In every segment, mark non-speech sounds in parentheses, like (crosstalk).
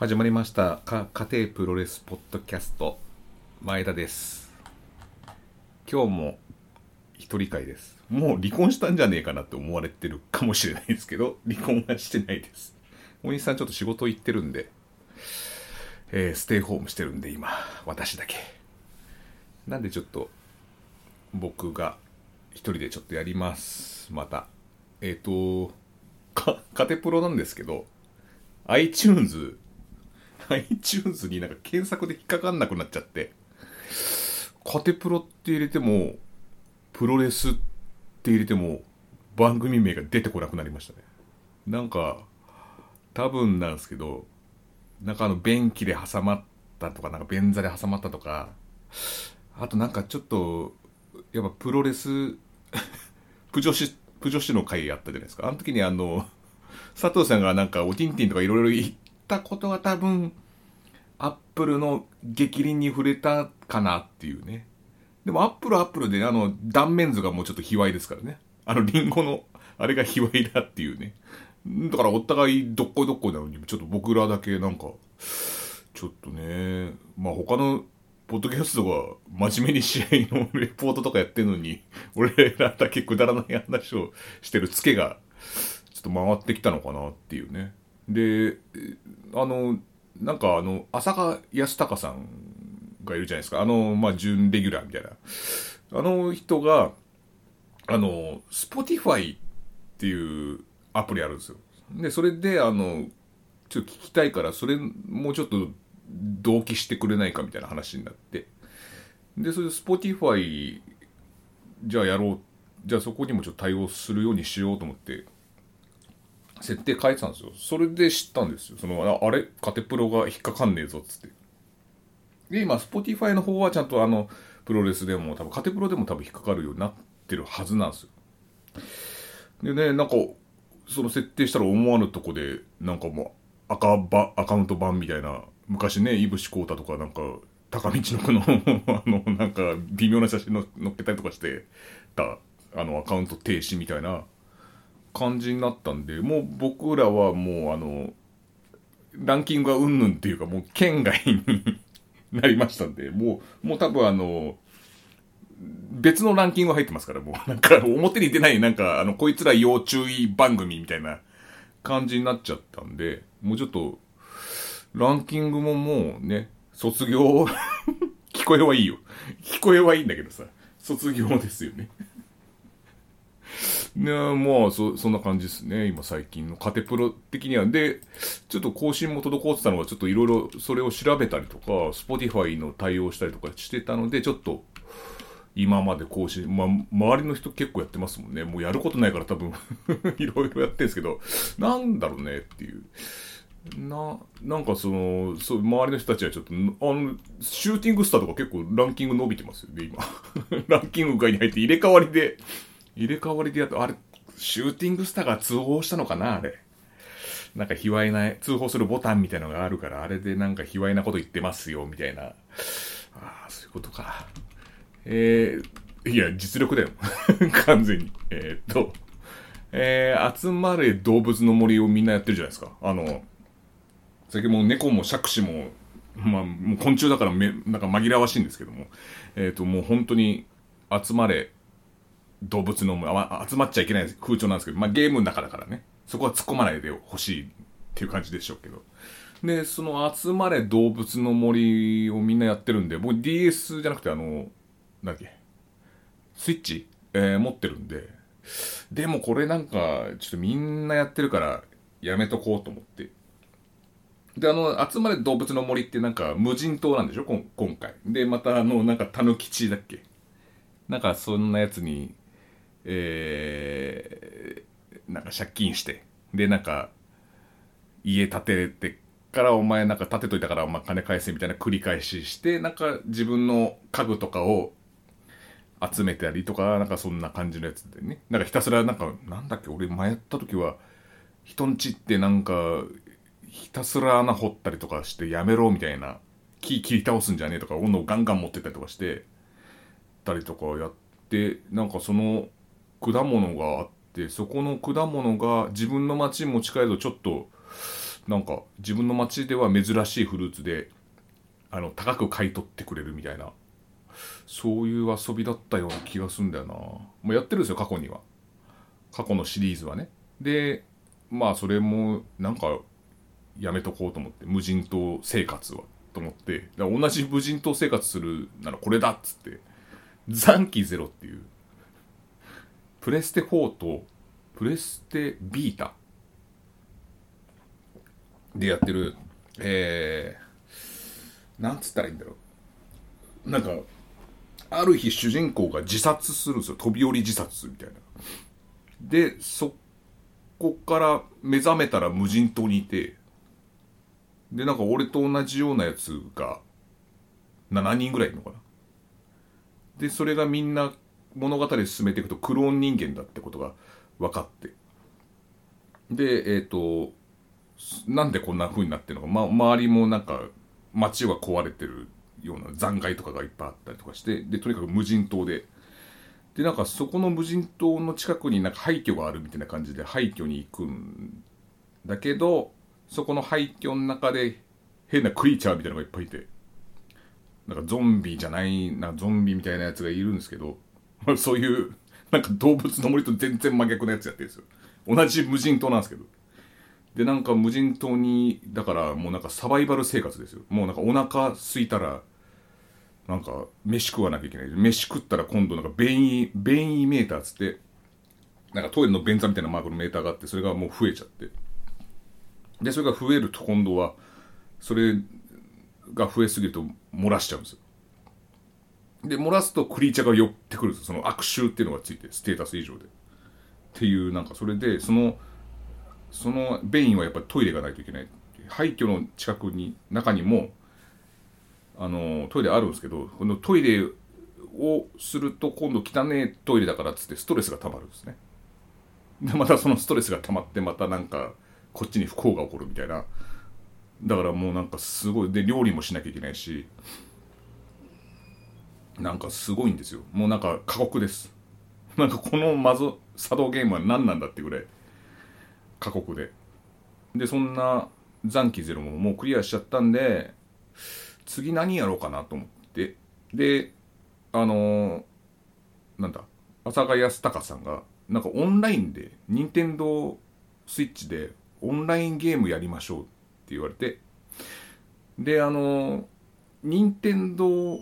始まりました。家庭プロレスポッドキャスト。前田です。今日も一人会です。もう離婚したんじゃねえかなって思われてるかもしれないですけど離婚はしてないです。お兄さんちょっと仕事行ってるんで、えー、ステイホームしてるんで今私だけ。なんでちょっと僕が一人でちょっとやります。また。えっ、ー、とかカテプロなんですけど iTunes iTunes になんか検索で引っかかんなくなっちゃって、カテプロって入れても、プロレスって入れても、番組名が出てこなくなりましたね。なんか、多分なんですけど、なんかあの、便器で挟まったとか、なんか便座で挟まったとか、あとなんかちょっと、やっぱプロレス (laughs) プ女子、プ女子の回あったじゃないですか。あの時にあの、佐藤さんがなんかおティンティンとかいろいろ言ったことが多分、アップルの激鱗に触れたかなっていうね。でもアップルアップルであの断面図がもうちょっと卑猥ですからね。あのリンゴのあれが卑猥だっていうね。だからお互いどっこいどっこいなのに、ちょっと僕らだけなんか、ちょっとね、まあ他のポッドキャストが真面目に試合のレポートとかやってるのに、俺らだけくだらない話をしてるツケが、ちょっと回ってきたのかなっていうね。で、あの、なんかあの、浅香康隆さんがいるじゃないですか。あの、まあ、準レギュラーみたいな。あの人が、あの、Spotify っていうアプリあるんですよ。で、それで、あの、ちょっと聞きたいから、それもうちょっと同期してくれないかみたいな話になって。で、それで Spotify、じゃあやろう。じゃあそこにもちょっと対応するようにしようと思って、設定変えてたんですよ。それで知ったんですよ。その、あれ？カテプロが引っかかんねえぞつって。で、今、Spotify の方はちゃんとあの、プロレスでも、多分カテプロでも多分引っかかるようになってるはずなんですよ。でね、なんか、その設定したら思わぬとこで、なんかもう、赤ば、アカウント版みたいな、昔ね、いぶしこうたとか、なんか、高道の区の (laughs) あの、なんか、微妙な写真の載っけたりとかしてた、あの、アカウント停止みたいな、感じになったんで、もう僕らはもうあの、ランキングがうんぬんっていうかもう県外になりましたんで、もう、もう多分あの、別のランキング入ってますから、もうなんか表に出ないなんかあの、こいつら要注意番組みたいな感じになっちゃったんで、もうちょっと、ランキングももうね、卒業 (laughs) 聞こえはいいよ。聞こえはいいんだけどさ、卒業ですよねねまあそ、そんな感じですね。今最近のカテプロ的には。で、ちょっと更新も滞ってたのは、ちょっといろいろそれを調べたりとか、Spotify の対応したりとかしてたので、ちょっと、今まで更新、まあ、周りの人結構やってますもんね。もうやることないから多分いろいろやってるんですけど、なんだろうねっていう。な、なんかその、そう、周りの人たちはちょっと、あの、シューティングスターとか結構ランキング伸びてますよね、今。(laughs) ランキング外に入って入れ替わりで、入れ替わりでやっと、あれ、シューティングスターが通報したのかなあれ。なんか卑猥な、通報するボタンみたいなのがあるから、あれでなんか卑猥なこと言ってますよ、みたいな。ああ、そういうことか。えー、いや、実力だよ。(laughs) 完全に。えー、っと、えー、集まれ動物の森をみんなやってるじゃないですか。あの、最近もう猫も杓子も、まあ、もう昆虫だからめ、なんか紛らわしいんですけども、えっ、と、もう本当に集まれ動物のあ集まっちゃいけない風潮なんですけど、まあゲームの中だからね、そこは突っ込まないでほしいっていう感じでしょうけど。で、その集まれ動物の森をみんなやってるんで、僕 DS じゃなくてあの、なんだっけ、スイッチ、えー、持ってるんで、でもこれなんか、ちょっとみんなやってるからやめとこうと思って。で、あの、集まれ動物の森ってなんか無人島なんでしょ？今回。で、またあの、なんかタヌキチだっけ？なんかそんなやつにえー、なんか借金して、で、なんか、家建ててからお前なんか建てといたからお前金返せみたいな繰り返しして、なんか自分の家具とかを集めたりとか、なんかそんな感じのやつでね。なんかひたすらなんか、なんだっけ、俺前やった時は、人んちってなんか、ひたすら穴掘ったりとかしてやめろみたいな、木切り倒すんじゃねえとか、斧をガンガン持ってったりとかして、たりとかやって、なんかその、果物があってそこの果物が自分の町に持ち帰るとちょっとなんか自分の町では珍しいフルーツであの高く買い取ってくれるみたいなそういう遊びだったような気がするんだよな。もうやってるんですよ過去には。過去のシリーズはね。でまあそれもなんかやめとこうと思って無人島生活はと思って。同じ無人島生活するならこれだっつって。残機ゼロっていう。プレステ4とプレステビータでやってるえー、なんつったらいいんだろう。なんかある日主人公が自殺するんですよ。飛び降り自殺みたいな。でそこから目覚めたら無人島にいてでなんか俺と同じようなやつが7人ぐらいいるのかな。でそれがみんな物語進めていくとクローン人間だってことが分かって。でえっ、ー、となんでこんな風になってるのか、ま、周りもなんか街は壊れてるような残骸とかがいっぱいあったりとかしてでとにかく無人島で。でなんかそこの無人島の近くになんか廃墟があるみたいな感じで廃墟に行くんだけどそこの廃墟の中で変なクリーチャーみたいなのがいっぱいいて。なんかゾンビじゃないなゾンビみたいなやつがいるんですけど、(laughs) そういうなんか動物の森と全然真逆なやつやってるんですよ。同じ無人島なんですけど。でなんか無人島にだからもうなんかサバイバル生活ですよ。もうなんかお腹空いたらなんか飯食わなきゃいけない。飯食ったら今度なんか便意便意メーターっつってなんかトイレの便座みたいなマークのメーターがあってそれがもう増えちゃって。でそれが増えると今度はそれが増えすぎると漏らしちゃうんですよ。で漏らすとクリーチャーが寄ってくるんですその悪臭っていうのがついてステータス以上で。っていうなんかそれでそのその便意はやっぱりトイレがないといけない。廃墟の近くに中にもあのトイレあるんですけどこのトイレをすると今度汚ねトイレだからっつってストレスがたまるんですね。でまたそのストレスがたまってまたなんかこっちに不幸が起こるみたいな。だからもうなんかすごいで料理もしなきゃいけないしなんかすごいんですよ。もうなんか過酷です。(laughs) なんかこのマゾ作動ゲームは何なんだってぐらい。過酷で。でそんな残機ゼロももうクリアしちゃったんで次何やろうかなと思って。であのー、なんだ阿佐ヶ谷隆さんがなんかオンラインで任天堂スイッチでオンラインゲームやりましょうって言われて。であの任天堂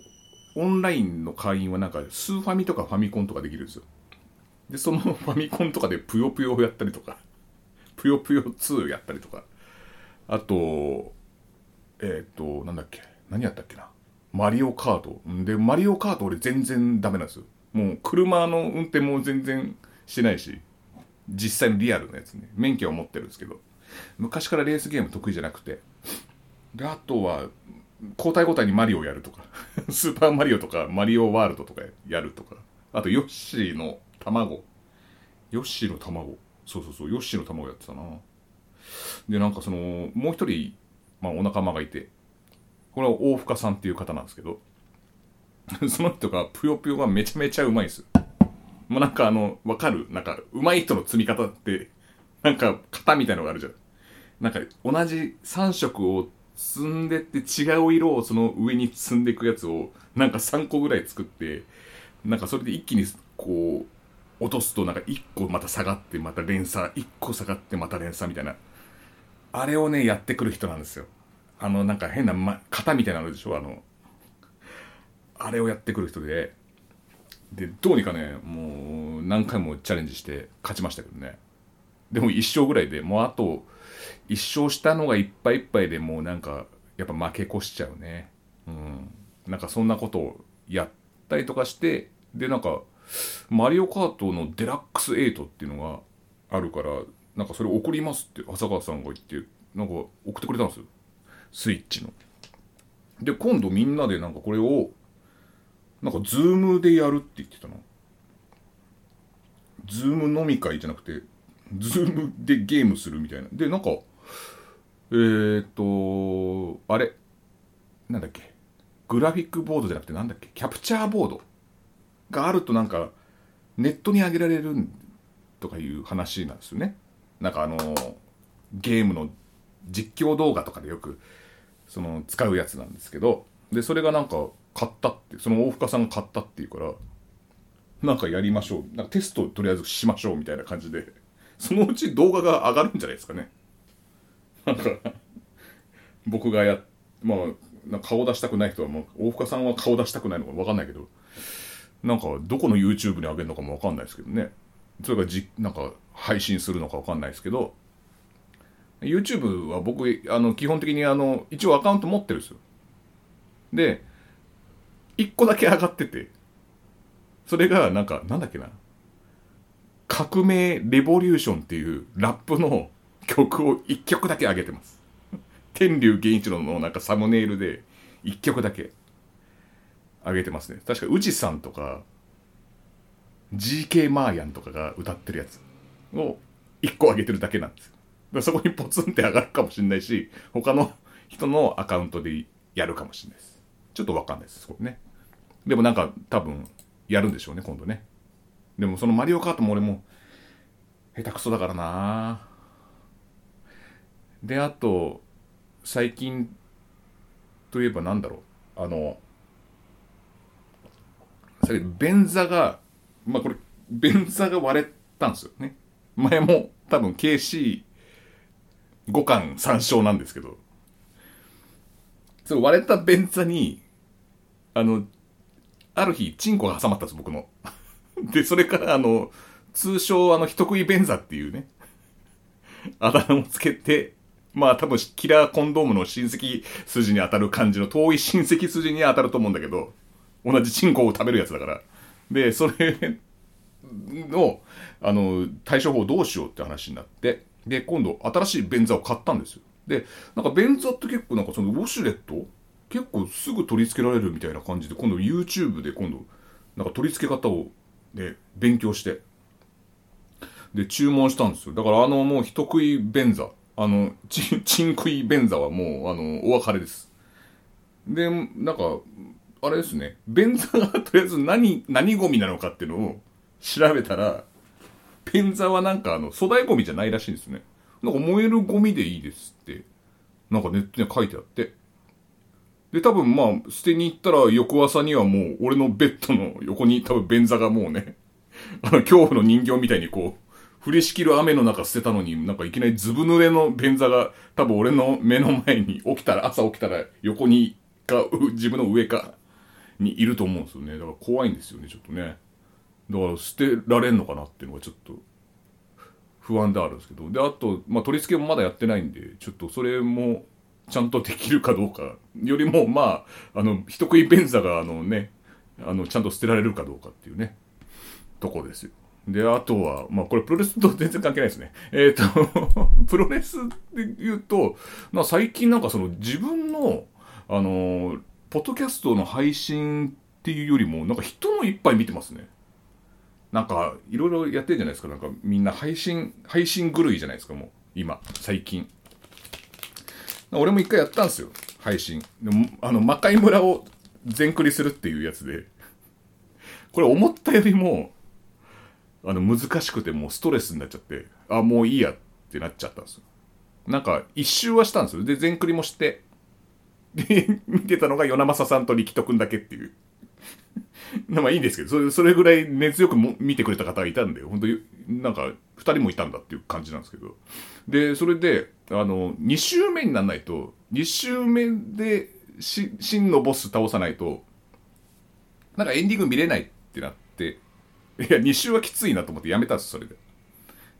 オンラインの会員はなんかスーファミとかファミコンとかできるんですよでその (laughs) ファミコンとかでぷよぷよをやったりとか (laughs) ぷよぷよ2やったりとかあとえっ、ー、となんだっけ何やったっけなマリオカート。で、マリオカート俺全然ダメなんですよ。もう車の運転も全然してないし、実際のリアルなやつね。免許は持ってるんですけど、昔からレースゲーム得意じゃなくて、で、あとは、交代交代にマリオやるとか、(laughs) スーパーマリオとか、マリオワールドとかやるとか、あと、ヨッシーの卵。ヨッシーの卵。そうそうそう、ヨッシーの卵やってたな。で、なんかその、もう一人、まあお仲間がいて、これは大深さんっていう方なんですけど、(laughs) その人がぷよぷよがめちゃめちゃうまいんですよ。もうなんかあの、わかる？なんか、うまい人の積み方って、なんか型みたいのがあるじゃん。なんか同じ3色を積んでって違う色をその上に積んでいくやつをなんか3個ぐらい作ってなんかそれで一気にこう落とすとなんか1個また下がってまた連鎖1個下がってまた連鎖みたいな。あれをねやってくる人なんですよ。あのなんか変な、ま、型みたいなのでしょあの。あれをやってくる人で。でどうにかねもう何回もチャレンジして勝ちましたけどね。でも1勝ぐらいでもうあと1勝したのがいっぱいいっぱいでもうなんかやっぱ負け越しちゃうねうんなんかそんなことをやったりとかしてでなんかマリオカートのデラックス8っていうのがあるからなんかそれ送りますって浅川さんが言ってなんか送ってくれたんですよスイッチの。で、今度みんなでなんかこれを、なんかズームでやるって言ってたな。ズーム飲み会じゃなくて、ズームでゲームするみたいな。で、なんか、えー、っと、あれ、なんだっけ、グラフィックボードじゃなくてなんだっけ、キャプチャーボード？があるとなんか、ネットに上げられるとかいう話なんですよね。なんかあの、ゲームの実況動画とかでよく、その、使うやつなんですけど、で、それがなんか、買ったって、その大深さんが買ったっていうから、なんかやりましょう。なんかテストとりあえずしましょうみたいな感じで、そのうち動画が上がるんじゃないですかね。なんか僕がや、まあ、顔出したくない人はもう、大深さんは顔出したくないのかわかんないけど、なんかどこの YouTube に上げるのかもわかんないですけどね。それがじ、なんか配信するのかわかんないですけど、YouTube は僕、あの、基本的にあの、一応アカウント持ってるんですよ。で、一個だけ上がってて、それがなんか、なんだっけな。革命レボリューションっていうラップの曲を一曲だけ上げてます。(laughs) 天竜源一郎のなんかサムネイルで一曲だけ上げてますね。確か、宇治さんとか、GK マーヤンとかが歌ってるやつを一個上げてるだけなんですよ。そこにポツンって上がるかもしれないし、他の人のアカウントでやるかもしれないです。ちょっとわかんないです、これね。でもなんか多分やるんでしょうね、今度ね。でもそのマリオカートも俺も下手くそだからなで、あと、最近といえばなんだろう。あの、便座が、まあこれ、便座が割れたんですよね。前も多分 KC5 巻3勝なんですけど、それ割れた便座に、あの、ある日、チンコが挟まったんです、僕の。(laughs) で、それからあの、通称あの、人食い便座っていうね、あだ名をつけて、まあ多分キラーコンドームの親戚筋に当たる感じの遠い親戚筋に当たると思うんだけど、同じチンコを食べるやつだから。で、それの、あの、対処法どうしようって話になって、で、今度新しい便座を買ったんですよ。で、なんか便座って結構なんかそのウォシュレット結構すぐ取り付けられるみたいな感じで、今度 YouTube で今度、なんか取り付け方をね、勉強して、で、注文したんですよ。だからあのもう人食い便座、あの、ち、(laughs) ちん食い便座はもう、あの、お別れです。で、なんか、あれですね、便座がとりあえず何、何ゴミなのかっていうのを調べたら、便座はなんかあの、粗大ゴミじゃないらしいんですね。なんか燃えるゴミでいいですって、なんかネットに書いてあって。で、多分まあ、捨てに行ったら翌朝にはもう、俺のベッドの横に多分便座がもうね、あの、恐怖の人形みたいにこう、降りしきる雨の中捨てたのに、なんかいきなりずぶ濡れの便座が多分俺の目の前に起きたら、朝起きたら横にか、自分の上かにいると思うんですよね。だから怖いんですよね、ちょっとね。だから捨てられんのかなっていうのがちょっと不安であるんですけど。で、あと、まあ取り付けもまだやってないんで、ちょっとそれもちゃんとできるかどうか、よりも、まあ、あの、人食い便座が、あのね、あの、ちゃんと捨てられるかどうかっていうね、とこですよ。で、あとは、まあ、これプロレスと全然関係ないですね。(laughs) えっ、ー、とプロレスで言うと、まあ、最近なんかその自分の、あの、ポッドキャストの配信っていうよりも、なんか人のいっぱい見てますね。なんか、いろいろやってるじゃないですか。なんか、みんな配信、配信狂いじゃないですか、もう。今、最近。俺も一回やったんですよ。配信。でも、あの、魔界村を全クリするっていうやつで。これ思ったよりも、あの、難しくてもうストレスになっちゃって、あ、もういいやってなっちゃったんですよ。なんか、一周はしたんですよ。で、全クリもして、で、(laughs) 見てたのが与那正さんと力斗くんだけっていう。(laughs) まあいいんですけど、それ、それぐらい熱よくも見てくれた方がいたんで、本当に、なんか、二人もいたんだっていう感じなんですけど。で、それで、あの、2周目にならないと、2周目でし、真のボス倒さないと、なんかエンディング見れないってなって、いや、2周はきついなと思ってやめたんです、それで。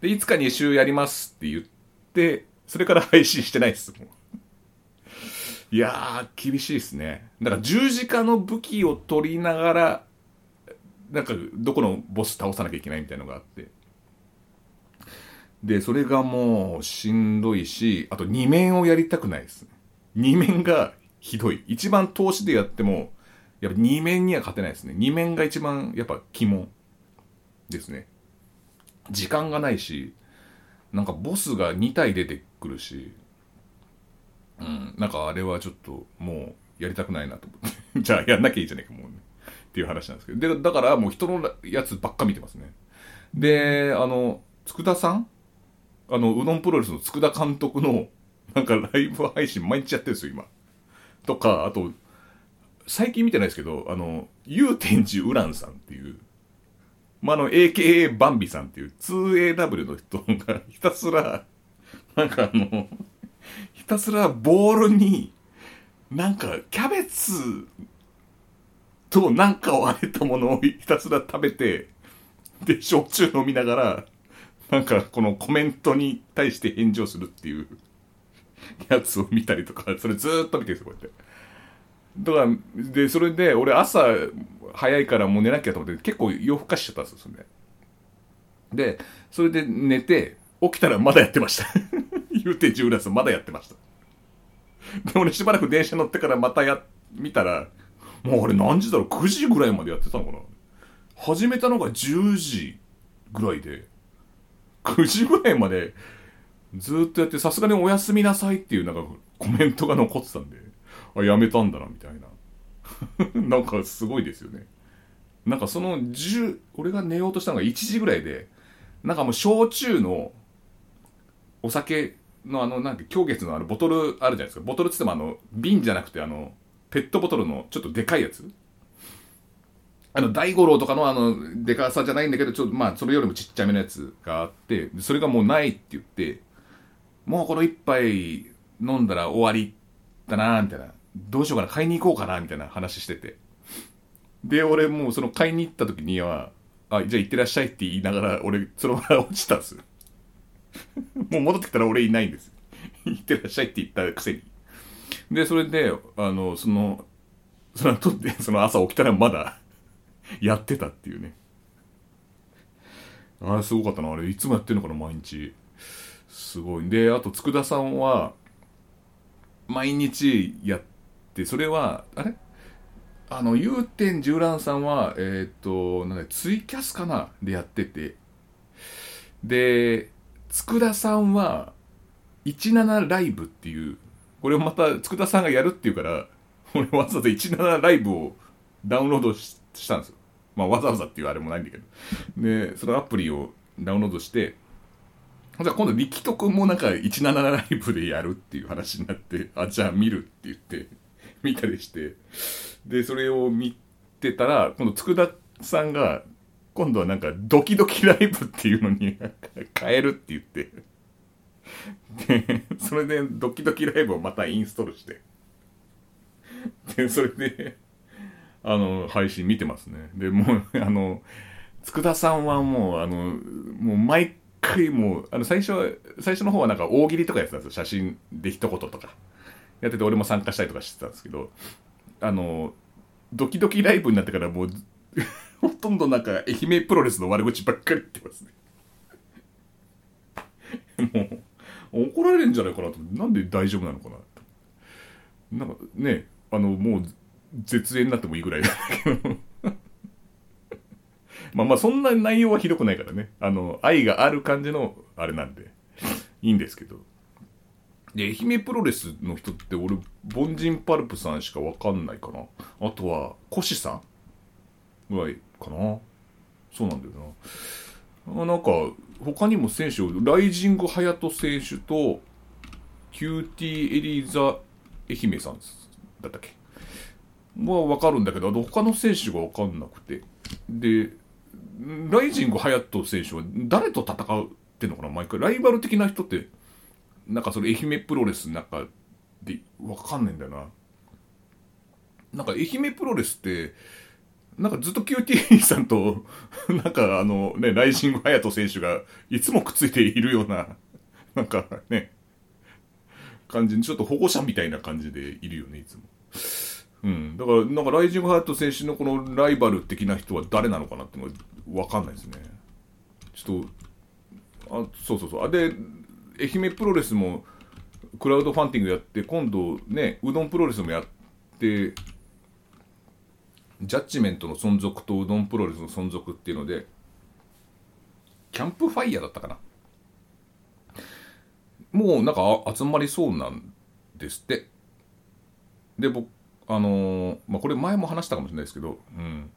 で、いつか2周やりますって言って、それから配信してないです、もう。いやー、厳しいですね。だから十字架の武器を取りながら、なんか、どこのボス倒さなきゃいけないみたいなのがあって。で、それがもうしんどいし、あと2面をやりたくないですね。2面がひどい。一番投資でやっても、やっぱ2面には勝てないですね。2面が一番やっぱ鬼門ですね。時間がないし、なんかボスが2体出てくるし、うん、なんかあれはちょっともうやりたくないなと思って。(laughs) じゃあやんなきゃいいじゃねえか、もうね。っていう話なんですけど。で、だからもう人のやつばっか見てますね。で、あの、佃さん？あの、うどんプロレスの佃監督のなんかライブ配信毎日やってるんですよ、今。とか、あと、最近見てないですけど、あの、祐天寺ウランさんっていう、まあ、あの、AKA バンビさんっていう 2AW の人がひたすら、なんかあの、ひたすらボールに、なんかキャベツとなんかをあえたものをひたすら食べて、で、焼酎飲みながら、なんかこのコメントに対して返事をするっていうやつを見たりとか、それずーっと見てるんですよ、こうやって。だから、で、それで、俺朝早いからもう寝なきゃと思って、結構夜更かしちゃったんですよ、それで。で、それで寝て、起きたらまだやってました。(laughs) 言うて10ラスまだやってました。で、俺しばらく電車乗ってからまたや、見たら、もうあれ何時だろう ?9 時ぐらいまでやってたのかな始めたのが10時ぐらいで、9時ぐらいまでずっとやって、さすがにおやすみなさいっていうなんかコメントが残ってたんで、あ、やめたんだな、みたいな。(laughs) なんかすごいですよね。なんかその10、俺が寝ようとしたのが1時ぐらいで、なんかもう焼酎のお酒のあの、なんか狂月のあのボトルあるじゃないですか。ボトルつってもあの、瓶じゃなくてあの、ペットボトルのちょっとでかいやつあの、大五郎とかのあの、でかさじゃないんだけど、ちょっとまあ、それよりもちっちゃめのやつがあって、それがもうないって言って、もうこの一杯飲んだら終わりだなみたいな。どうしようかな、買いに行こうかなみたいな話してて。で、俺もうその買いに行った時には、あ、じゃあ行ってらっしゃいって言いながら、俺、そのまま落ちたんです。(laughs) もう戻ってきたら俺いないんです。(laughs) 行ってらっしゃいって言ったくせに。で、それで、あの、その、その後で、(laughs) その朝起きたらまだやってたっていうね。あれすごかったな。あれ、いつもやってんのかな、毎日。すごい。で、あと、佃さんは、毎日やって、それは、あれ？あの、祐天十蘭さんは、えっ、と、なんだ、ツイキャスかな？でやってて、で、佃さんは、17ライブっていう、これをまた、佃さんがやるっていうから、俺わざわざ17ライブをダウンロードししたんですよ。まあ、わざわざっていうあれもないんだけど。で、そのアプリをダウンロードして、じゃあ今度、力斗くんもなんか17ライブでやるっていう話になって、あ、じゃあ見るって言って、(laughs) 見たりして、で、それを見てたら、今度、佃さんが、今度はなんか、ドキドキライブっていうのに変えるって言って、で、それでドキドキライブをまたインストールして、で、それで、あの、配信見てますね。で、もう、あの、佃さんはもう、あの、もう毎回もう、あの、最初、最初の方はなんか大喜利とかやってたんですよ。写真で一言とか。やってて俺も参加したりとかしてたんですけど、あの、ドキドキライブになってからもう、(laughs) ほとんどなんか愛媛プロレスの悪口ばっかり言ってますね。もう、怒られるんじゃないかなと。なんで大丈夫なのかな。なんかね、あの、もう、絶縁になってもいいぐらいだけど。(laughs) まあまあ、そんな内容はひどくないからね。あの、愛がある感じの、あれなんで、いいんですけど。で、愛媛プロレスの人って俺、凡人パルプさんしかわかんないかな。あとは、コシさんぐらいかな。そうなんだよな。あなんか、他にも選手を、ライジング隼人選手と、キューティーエリーザ愛媛さんだったっけはわかるんだけど、あと他の選手がわかんなくて。で、ライジング隼人選手は誰と戦うってのかな毎回。ライバル的な人って、なんかそれ愛媛プロレスなんかでわかんないんだよな。なんか愛媛プロレスって、なんかずっと QT さんと、(laughs) なんかあのね、ライジング隼人選手がいつもくっついているような、なんかね、感じにちょっと保護者みたいな感じでいるよね、いつも。うん。だから、なんかライジングハヤト選手のこのライバル的な人は誰なのかなってのがわかんないですね。ちょっと、あ、そうそうそう。あ、で、愛媛プロレスもクラウドファンディングやって、今度ね、うどんプロレスもやって、ジャッジメントの存続とうどんプロレスの存続っていうので、キャンプファイヤーだったかな。もうなんか集まりそうなんですって。で、僕、あのーまあ、これ前も話したかもしれないですけど、うん。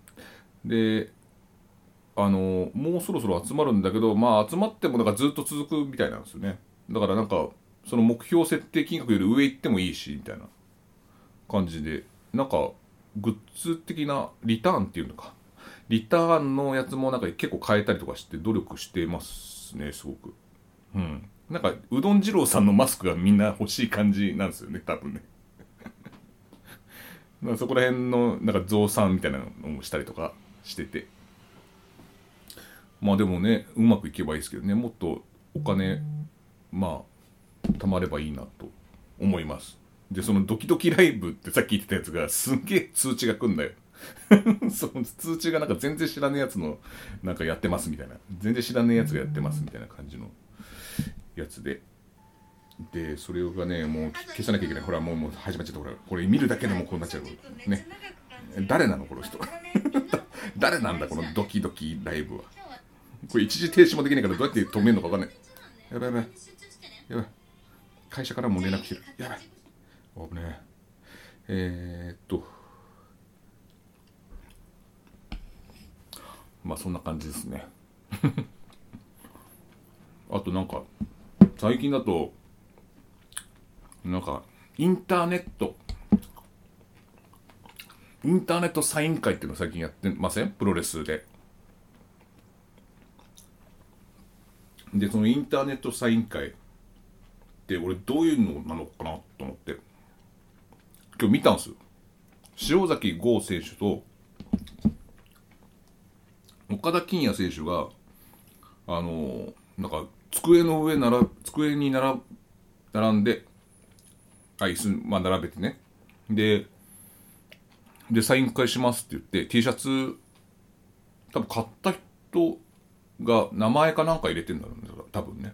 で、あのーもうそろそろ集まるんだけど、まあ集まってもなんかずっと続くみたいなんですよね。だからなんか、その目標設定金額より上行ってもいいしみたいな感じでなんかグッズ的なリターンっていうのか。リターンのやつもなんか結構変えたりとかして努力してますねすごく。うん。なんかうどん二郎さんのマスクがみんな欲しい感じなんですよね多分ね。(laughs) まあそこら辺のなんか増産みたいなのもしたりとかしてて。まあでもねうまくいけばいいですけどね。もっとお金まあ貯まればいいなと思います。でそのドキドキライブってさっき言ってたやつがすんげえ通知が来んだよ。(laughs) その通知がなんか全然知らねえやつのなんかやってますみたいな。全然知らねえやつがやってますみたいな感じのやつで。でそれがねもう消さなきゃいけない。ほらもうもう始まっちゃった。ほらこれ見るだけでもこうなっちゃう。ね。誰なのこの人。(laughs) 誰なんだこのドキドキライブは。これ一時停止もできないからどうやって止めるのか分かんない。やばいやばい。やばい。会社からも連絡してる。やばい。危ねえ。えー、っと。まあそんな感じですね。(laughs) あとなんか最近だとなんかインターネット。インターネットサイン会っていうのを最近やってません？プロレスで。でそのインターネットサイン会って俺どういうのなのかなと思って。今日見たんですよ。塩崎剛選手と岡田金也選手があのなんか机の上なら机に並並んであ椅子、まあ、並べてね。ででサイン会しますって言って T シャツ多分買った人が名前かなんか入れてんだろうね多分ね。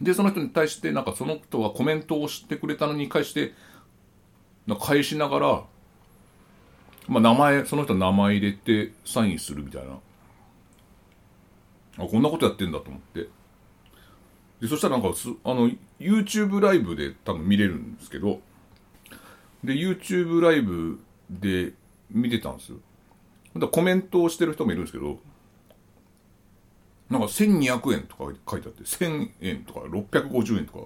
でその人に対してなんかその人がコメントをしてくれたのに対してな返しながらまあ名前その人の名前入れてサインするみたいな。あこんなことやってんだと思って。でそしたらなんかすあの YouTube ライブで多分見れるんですけどで YouTube ライブで見てたんですよ。だコメントをしてる人もいるんですけどなんか1200円とか書いてあって1000円とか650円とか。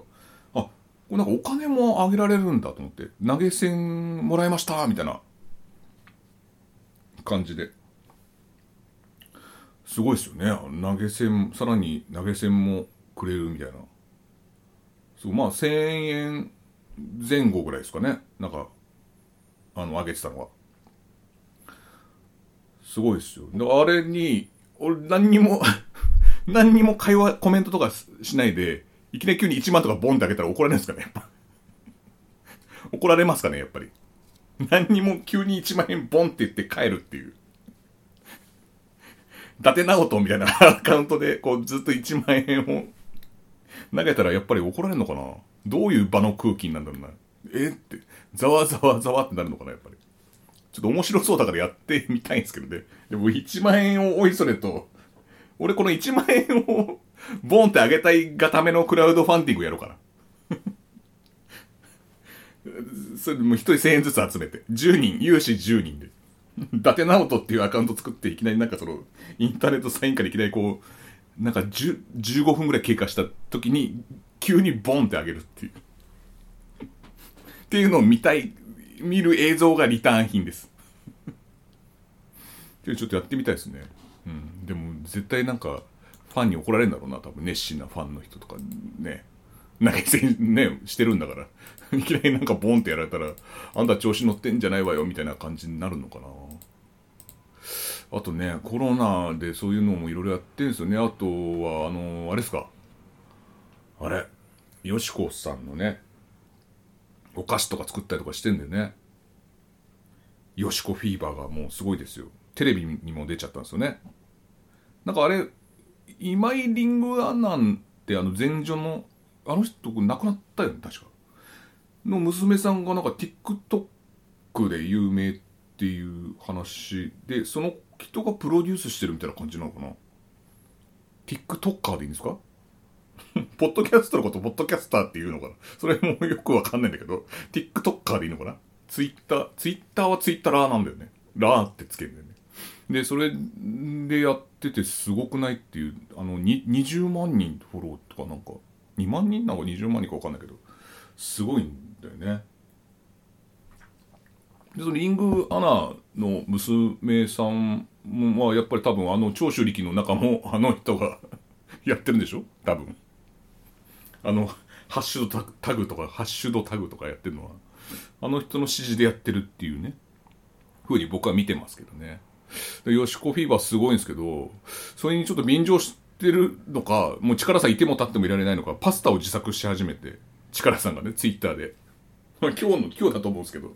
あこれなんかお金もあげられるんだと思って投げ銭もらいましたみたいな。感じで。すごいですよね。投げ銭さらに投げ銭もくれるみたいな。そうまあ1000円前後ぐらいですかね。なんかあの上げてたのは。すごいですよ。あれに俺何にも何にも会話コメントとかしないでいきなり急に1万とかボンってあげたら怒られるんですかねやっぱ。(laughs) 怒られますかねやっぱり。何にも急に1万円ボンって言って帰るっていう。伊達直人みたいな (laughs) アカウントでこうずっと1万円を。投げたらやっぱり怒られるのかな？どういう場の空気になるんだろうな？えって。ざわざわざわってなるのかなやっぱり。ちょっと面白そうだからやってみたいんですけどね。でも1万円をおいそれと俺この1万円を (laughs) ボンってあげたいがためのクラウドファンディングやろうかな。(laughs) それもう1人1000円ずつ集めて。10人。有志10人で。伊達直人っていうアカウント作っていきなりなんかそのインターネットサインからいきなりこうなんか10 15分ぐらい経過した時に急にボンってあげるっていう。っていうのを見たい。見る映像がリターン品です。(laughs) ちょっとやってみたいですね。うん。でも絶対なんかファンに怒られるんだろうな多分熱心なファンの人とかね。投げ銭ねしてるんだから。(laughs) いきなりなんかボンってやられたらあんた調子乗ってんじゃないわよみたいな感じになるのかな。あとねコロナでそういうのもいろいろやってるんですよね。あとはあのあれですか。あれ。よしこさんのねお菓子とか作ったりとかしてんだよね。よしこフィーバーがもうすごいですよ。テレビにも出ちゃったんですよね。なんかあれ今井リングアナンってあの前女のあの人亡くなったよね確か。の娘さんがなんか TikTok で有名っていう話でその人がプロデュースしてるみたいな感じなのかな。TikToker でいいんですか？(laughs) ポッドキャストのことポッドキャスターっていうのかな。それもよくわかんないんだけど TikToker でいいのかな？ツイッター、ツイッターはツイッターラーなんだよね。ラーってつけるんだよね。で、それでやっててすごくないっていう、あの、20万人フォローとかなんか2万人なんか20万人か分かんないけどすごいんだよね。でそのリングアナの娘さんもまあやっぱり多分あの長州力の中もあの人が (laughs) やってるんでしょ？多分。あのハッシュドタグとかハッシュドタグとかやってるのはあの人の指示でやってるっていうねふうに僕は見てますけどね。ヨシコフィーバーすごいんですけどそれにちょっと便乗してるのかもう力さんいても立ってもいられないのかパスタを自作し始めて力さんがねツイッターで。今日の今日だと思うんですけど。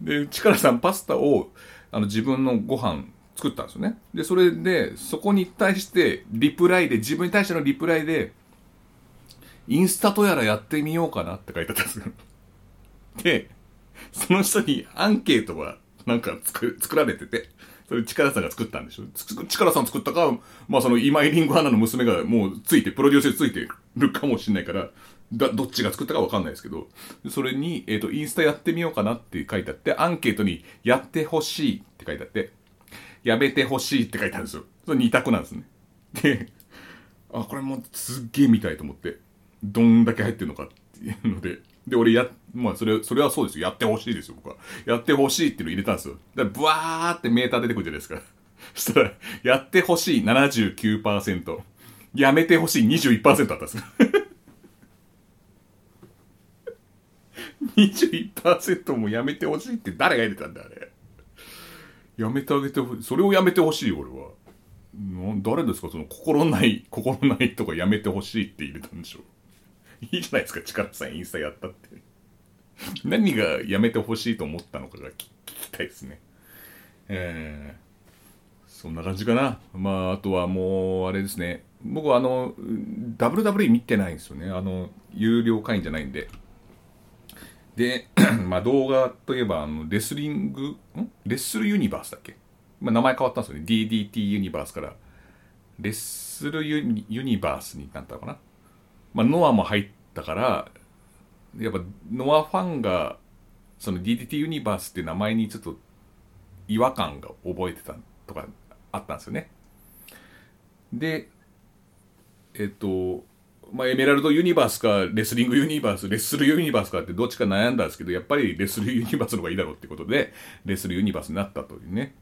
で力さんパスタをあの自分のご飯作ったんですよね。でそれでそこに対してリプライで自分に対してのリプライでインスタとやらやってみようかなって書いてあったんですよ。でその人にアンケートがなんか作作られてて。それ力さんが作ったんでしょ？力さん作ったか、まあその今井リンゴ花の娘がもうついて、プロデュースでついてるかもしれないから、だ、どっちが作ったかわかんないですけど、それに、えっ、ー、と、インスタやってみようかなって書いてあって、アンケートに、やってほしいって書いてあって、やめてほしいって書いてあるんですよ。それ二択なんですね。で、あ、これもすっげえ見たいと思って、どんだけ入ってるのかっていうので、で、俺や、まあ、それ、それはそうですよ。やってほしいですよ、僕は。やってほしいっていうの入れたんですよ。だから、ブワーってメーター出てくるじゃないですか。(laughs) そしたら、やってほしい79%、やめてほしい21%あったんですよ。(laughs) 21%もやめてほしいって誰が入れたんだ、あれ。やめてあげてほしい。それをやめてほしい、俺は。誰ですか？その心ない、心ないとかやめてほしいって入れたんでしょう。いいじゃないですか、力さんインスタやったって。何がやめてほしいと思ったのかが聞きたいですね。えー、そんな感じかな。まあ、あとはもう、あれですね。僕はあの、WWE 見てないんですよね。あの、有料会員じゃないんで。で、(clears throat) まあ動画といえば、あの、レスリング、ん？レッスルユニバースだっけ？まあ名前変わったんですよね。DDT ユニバースから、レッスルユニバースになったのかな？まあ、ノアも入ったからやっぱノアファンがその DDT ユニバースって名前にちょっと違和感が覚えてたとかあったんですよね。でえっとまあ、エメラルドユニバースかレスリングユニバースレッスルユニバースかってどっちか悩んだんですけどやっぱりレスルユニバースの方がいいだろうってことでレスルユニバースになったというね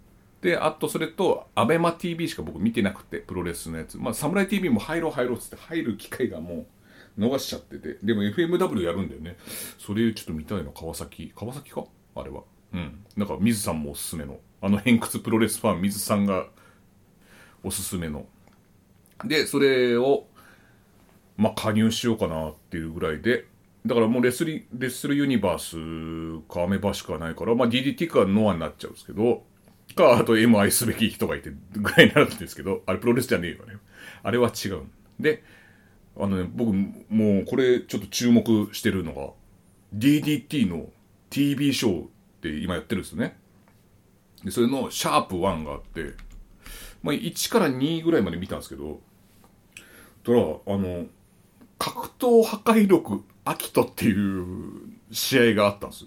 であとそれと ABEMATV しか僕見てなくてプロレスのやつまあサムライ TV も入ろう入ろうっつって入る機会がもう逃しちゃってて。でも FMW やるんだよね。それちょっと見たいな、川崎。川崎か？あれは。うん。なんか、水さんもおすすめの。あの偏屈プロレスファン、水さんがおすすめの。で、それを、まあ、加入しようかなっていうぐらいで、だからもうレスリ、レッスルユニバースかアメバしかないから、まあ DDT かノアになっちゃうんですけど、か、あと M 愛すべき人がいてぐらいになるんですけど、あれプロレスじゃねえよね。あれは違う。で、あのね、僕、もうこれちょっと注目してるのが、DDT の TV ショーって今やってるんですよね。で、それのシャープ1があって、まあ、1から2ぐらいまで見たんですけど、たら、あの、格闘破壊力アキトっていう試合があったんです。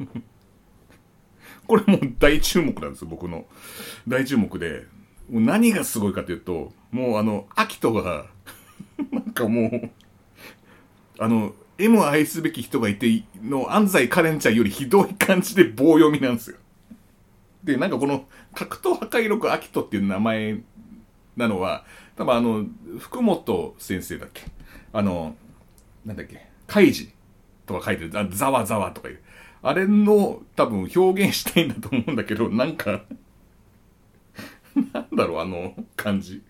(laughs) これもう大注目なんです、僕の。大注目で。何がすごいかというと、もうあの、アキトがかもう、あの、M を愛すべき人がいての安西カレンちゃんよりひどい感じで棒読みなんですよ。で、なんかこの格闘破壊力アキトっていう名前なのは、多分あの、福本先生だっけ？あの、なんだっけ？カイジとか書いてる、あざわざわとかいう。あれの多分表現したいんだと思うんだけど、なんかなんだろう、あの感じ。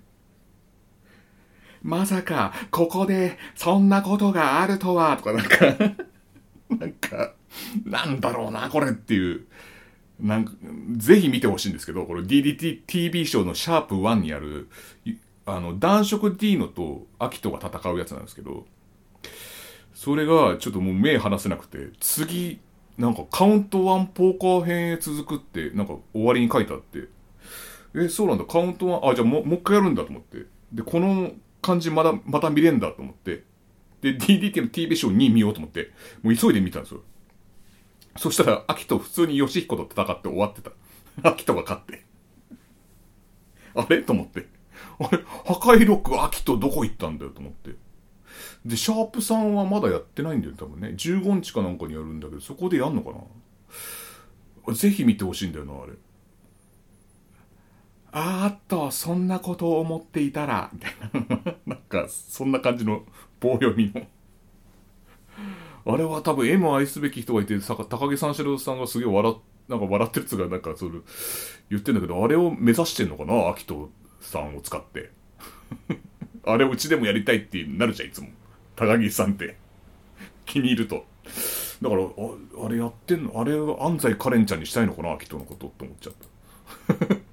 まさか、ここで、そんなことがあるとは、とかなんか (laughs) なんか、なんだろうな、これっていう。なんか、ぜひ見てほしいんですけど、これ DDT TV ショーのシャープ1にある、あの、男色ディーノとアキトが戦うやつなんですけど、それがちょっともう目離せなくて、次、なんかカウント1ポーカー編へ続くって、なんか終わりに書いてあって、え、そうなんだ、カウント1、あ、じゃあももう一回やるんだと思って。で、この感じまだ、また見れんだと思って。で、DDT の TV ショー2見ようと思って、もう急いで見たんですよ。そしたら、アキト普通にヨシヒコと戦って終わってた。アキトが勝って。あれ？と思って。あれ？破壊力アキトどこ行ったんだよと思って。で、シャープさんはまだやってないんだよ、多分ね。15日かなんかにやるんだけど、そこでやんのかなぜひ見てほしいんだよな、あれ。あーっと、そんなことを思っていたら、みたいな。なんか、そんな感じの棒読みの。あれは多分 M を愛すべき人がいて、高木三四郎さんがすげえ笑なんか笑ってるつが、なんかそれ、言ってんだけど、あれを目指してんのかな秋人さんを使って。(laughs) あれうちでもやりたいってなるじゃん、いつも。高木さんって。気に入ると。だから、ああれやってんのあれ安西カレンちゃんにしたいのかな秋人のことって思っちゃった。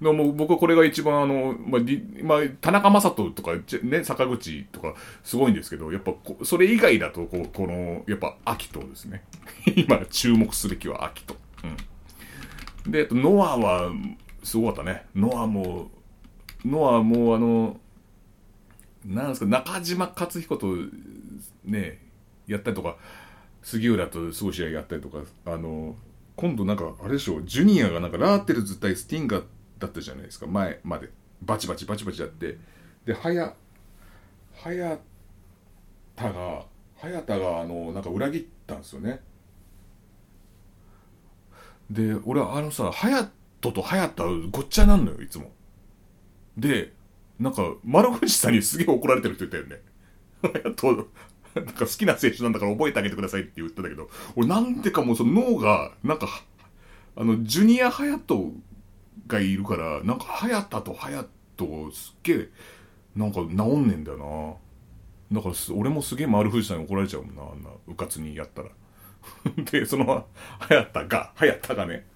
のも僕はこれが一番あの、まあ、まあ、田中将人とか、ね、坂口とかすごいんですけど、やっぱそれ以外だとこ、この、やっぱ秋人ですね。(laughs) 今注目すべきは秋人。うん。で、ノアは、すごかったね。ノアも、ノアもあの、なんですか、中島克彦とね、やったりとか、杉浦とすごい試合やったりとか、あの、今度なんか、あれでしょう、ジュニアがなんかラーテルズ対スティンガーだったじゃないですか。前まで。バチバチバチバチやって。で早早田が早田があのなんか裏切ったんですよね。で俺はあのさ隼人と早田ごっちゃなんのよいつも。でなんか丸藤さんにすげえ怒られてる人いたよね。隼人なんか好きな選手なんだから覚えてあげてくださいって言ったんだけど俺なんでかもうその脳がなんかあのジュニア隼人がいるから、なんか、早田と隼人すっげえ、なんか治んねんだよな。だから、俺もすげえ丸藤さんに怒られちゃうもんな、あんな、うかつにやったら。(laughs) で、その、早田が、早田がね、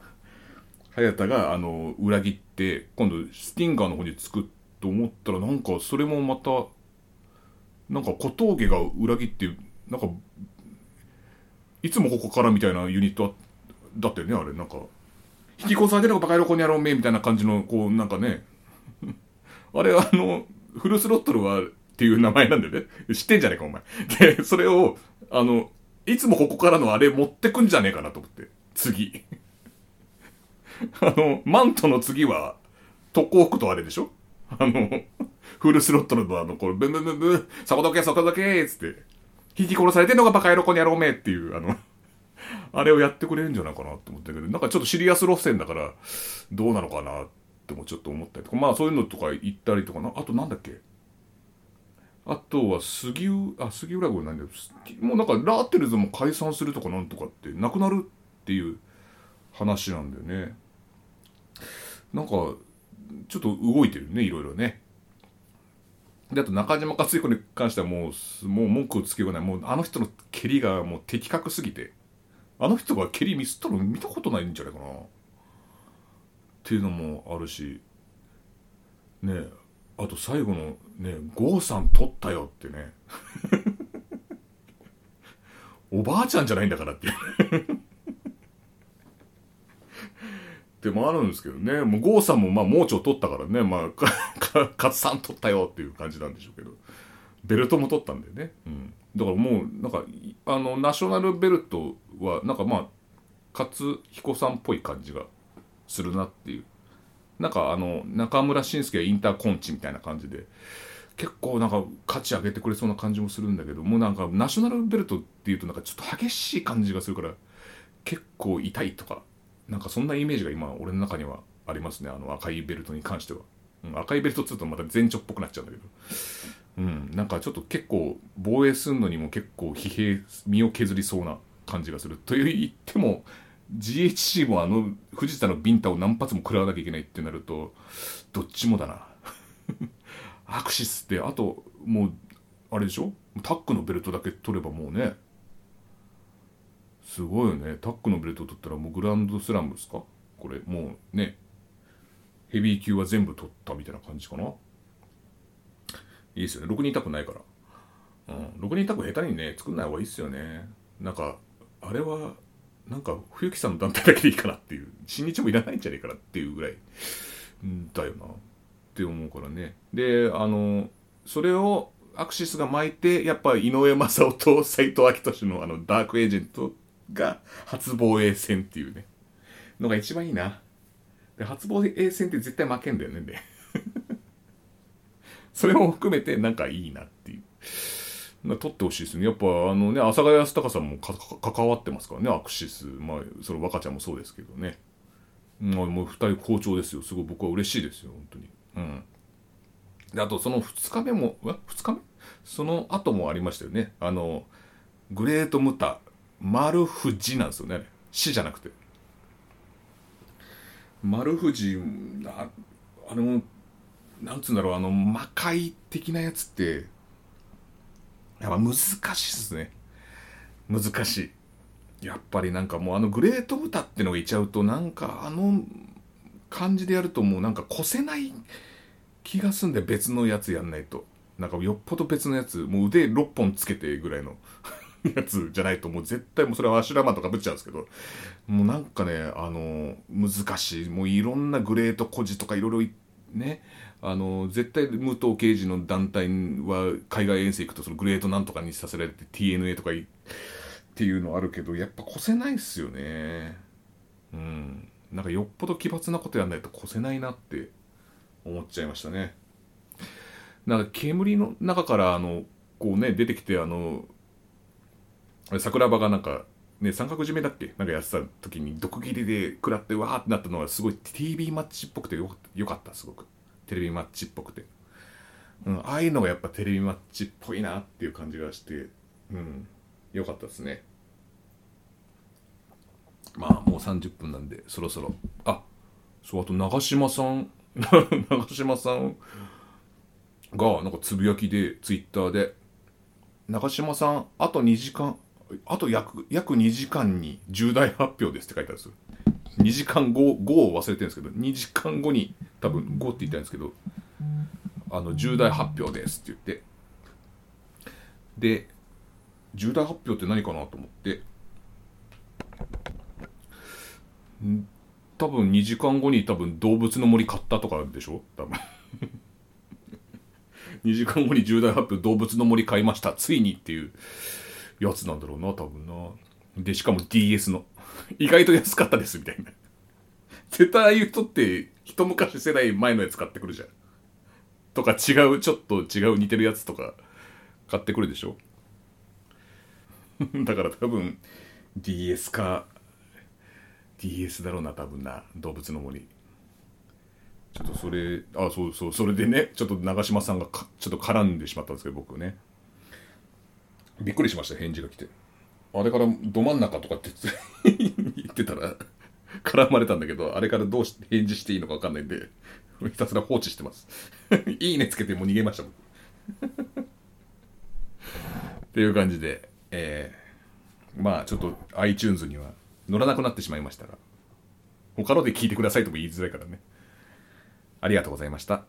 早田が、あの、裏切って、今度、スティンガーの方につくと思ったら、なんか、それもまた、なんか小峠が裏切って、なんか、いつもここからみたいなユニットだったよね、あれ、なんか。引き越されてるのバカ野郎こにやろうめみたいな感じの、こう、なんかね。(laughs) あれ、あの、フルスロットルは、っていう名前なんだよね。知ってんじゃねえか、お前。で、それを、あの、いつもここからのあれ持ってくんじゃねえかなと思って。次。(laughs) あの、マントの次は、特攻服とあれでしょ？あの、フルスロットルのあの、これ、ブンブンブンブン、そこどけ、そこどけつって、引き殺されてんのがバカ野郎こにやろうめっていう、あの、あれをやってくれるんじゃないかなと思ったけど、なんかちょっとシリアス路線だから、どうなのかなってもちょっと思ったりとか、まあそういうのとか言ったりとかな、あとなんだっけ？あとは杉浦、あ、杉浦郷なんだよ。もうなんかラーテルズも解散するとかなんとかって、なくなるっていう話なんだよね。なんか、ちょっと動いてるね、いろいろね。で、あと中島克彦に関してはもう、もう文句をつけようがない。もうあの人の蹴りがもう的確すぎて。あの人が蹴りミスったの見たことないんじゃないかな。っていうのもあるし。ねあと最後のね「郷さん取ったよ」ってね。(laughs) おばあちゃんじゃないんだからってでもあるんですけどね。もう郷さんもまあ盲腸取ったからね。まあ (laughs) 勝さん取ったよっていう感じなんでしょうけど。ベルトも取ったんだよね、うん、だからもうなんかあのナショナルベルトはなんかまあ勝彦さんっぽい感じがするなっていう。なんかあの中村慎介インターコンチみたいな感じで結構なんか価値上げてくれそうな感じもするんだけどもうなんかナショナルベルトっていうとなんかちょっと激しい感じがするから結構痛いとかなんかそんなイメージが今俺の中にはありますねあの赤いベルトに関しては、うん、赤いベルトっつうとまた前兆っぽくなっちゃうんだけど。うん、なんかちょっと結構防衛するのにも結構疲弊身を削りそうな感じがすると言っても GHC もあの藤田のビンタを何発も食らわなきゃいけないってなるとどっちもだな。アクシスってあともうあれでしょ？タックのベルトだけ取ればもうね。すごいよね。タックのベルト取ったらもうグランドスラムですか？これもうね。ヘビー級は全部取ったみたいな感じかな。いいですよね。6人タクないから。うん。6人タク下手にね、作んない方がいいっすよね。なんか、あれは、なんか、冬木さんの団体だけでいいかなっていう。新日もいらないんじゃねえかなっていうぐらい、だよな。って思うからね。で、あの、それをアクシスが巻いて、やっぱ井上正雄と斎藤明俊のあのダークエージェントが初防衛戦っていうね、のが一番いいな。で、初防衛戦って絶対負けんだよね、で。それも含めてなんかいいなっていう取ってほしいですね。やっぱあのね、阿佐ヶ谷康隆さんも関わってますからね、アクシス。まあ、その若ちゃんもそうですけどね。もうもう2人好調ですよ。すごい僕は嬉しいですよ、本当に。うん。で、あとその2日目も、2日目？その後もありましたよね。あの、グレートムタ、丸藤なんですよね。死じゃなくて。丸藤、ああの、なんつうんだろう、あの、魔界的なやつって、やっぱ難しいっすね。難しい。やっぱりなんかもうあのグレート豚ってのがいちゃうとなんかあの感じでやるともうなんか越せない気がすんで別のやつやんないと。なんかよっぽど別のやつ、もう腕6本つけてぐらいの (laughs) やつじゃないともう絶対もうそれはアシュラマンとかぶっちゃうんですけど、もうなんかね、あの、難しい。もういろんなグレート孤児とかいろいろね、あの絶対武藤刑事の団体は海外遠征行くとそのグレートなんとかにさせられて TNA とかっていうのあるけどやっぱ越せないっすよね。うん。なんかよっぽど奇抜なことやんないと越せないなって思っちゃいましたね。なんか煙の中からあのこうね出てきてあの桜庭がなんかね、三角締めだっけ？なんかやってた時に毒斬りで食らってわーってなったのがすごい TV マッチっぽくてよかったすごく。テレビマッチっぽくて、うん、ああいうのがやっぱテレビマッチっぽいなっていう感じがしてうんよかったですね。まあもう30分なんでそろそろ。あそうあと長嶋さん (laughs) 長嶋さんがなんかつぶやきでツイッターで長嶋さんあと2時間あと約約2時間に重大発表ですって書いてあるんです2時間後後を忘れてるんですけど2時間後に多分5って言ったんですけどあの重大発表ですって言って。で重大発表って何かなと思って。多分2時間後に多分動物の森買ったとかでしょ？多分。(laughs) 2時間後に重大発表動物の森買いました。ついにっていうやつなんだろうな多分な。でしかも DS の。意外と安かったですみたいな。絶対ああいう人って一昔世代前のやつ買ってくるじゃん。とか違うちょっと違う似てるやつとか買ってくるでしょ。(laughs) だから多分 DS か DS だろうな多分な。動物の森。ちょっとそれあそうそうそれでねちょっと長嶋さんがちょっと絡んでしまったんですけど僕ね。びっくりしました返事が来て。あれからど真ん中とかってってたら (laughs) 絡まれたんだけどあれからどうして返事していいのか分かんないんでひたすら放置してます。(laughs) いいねつけてもう逃げました (laughs) っていう感じでえー、まあちょっと iTunes には乗らなくなってしまいましたが他ので聞いてくださいとも言いづらいからね。ありがとうございました。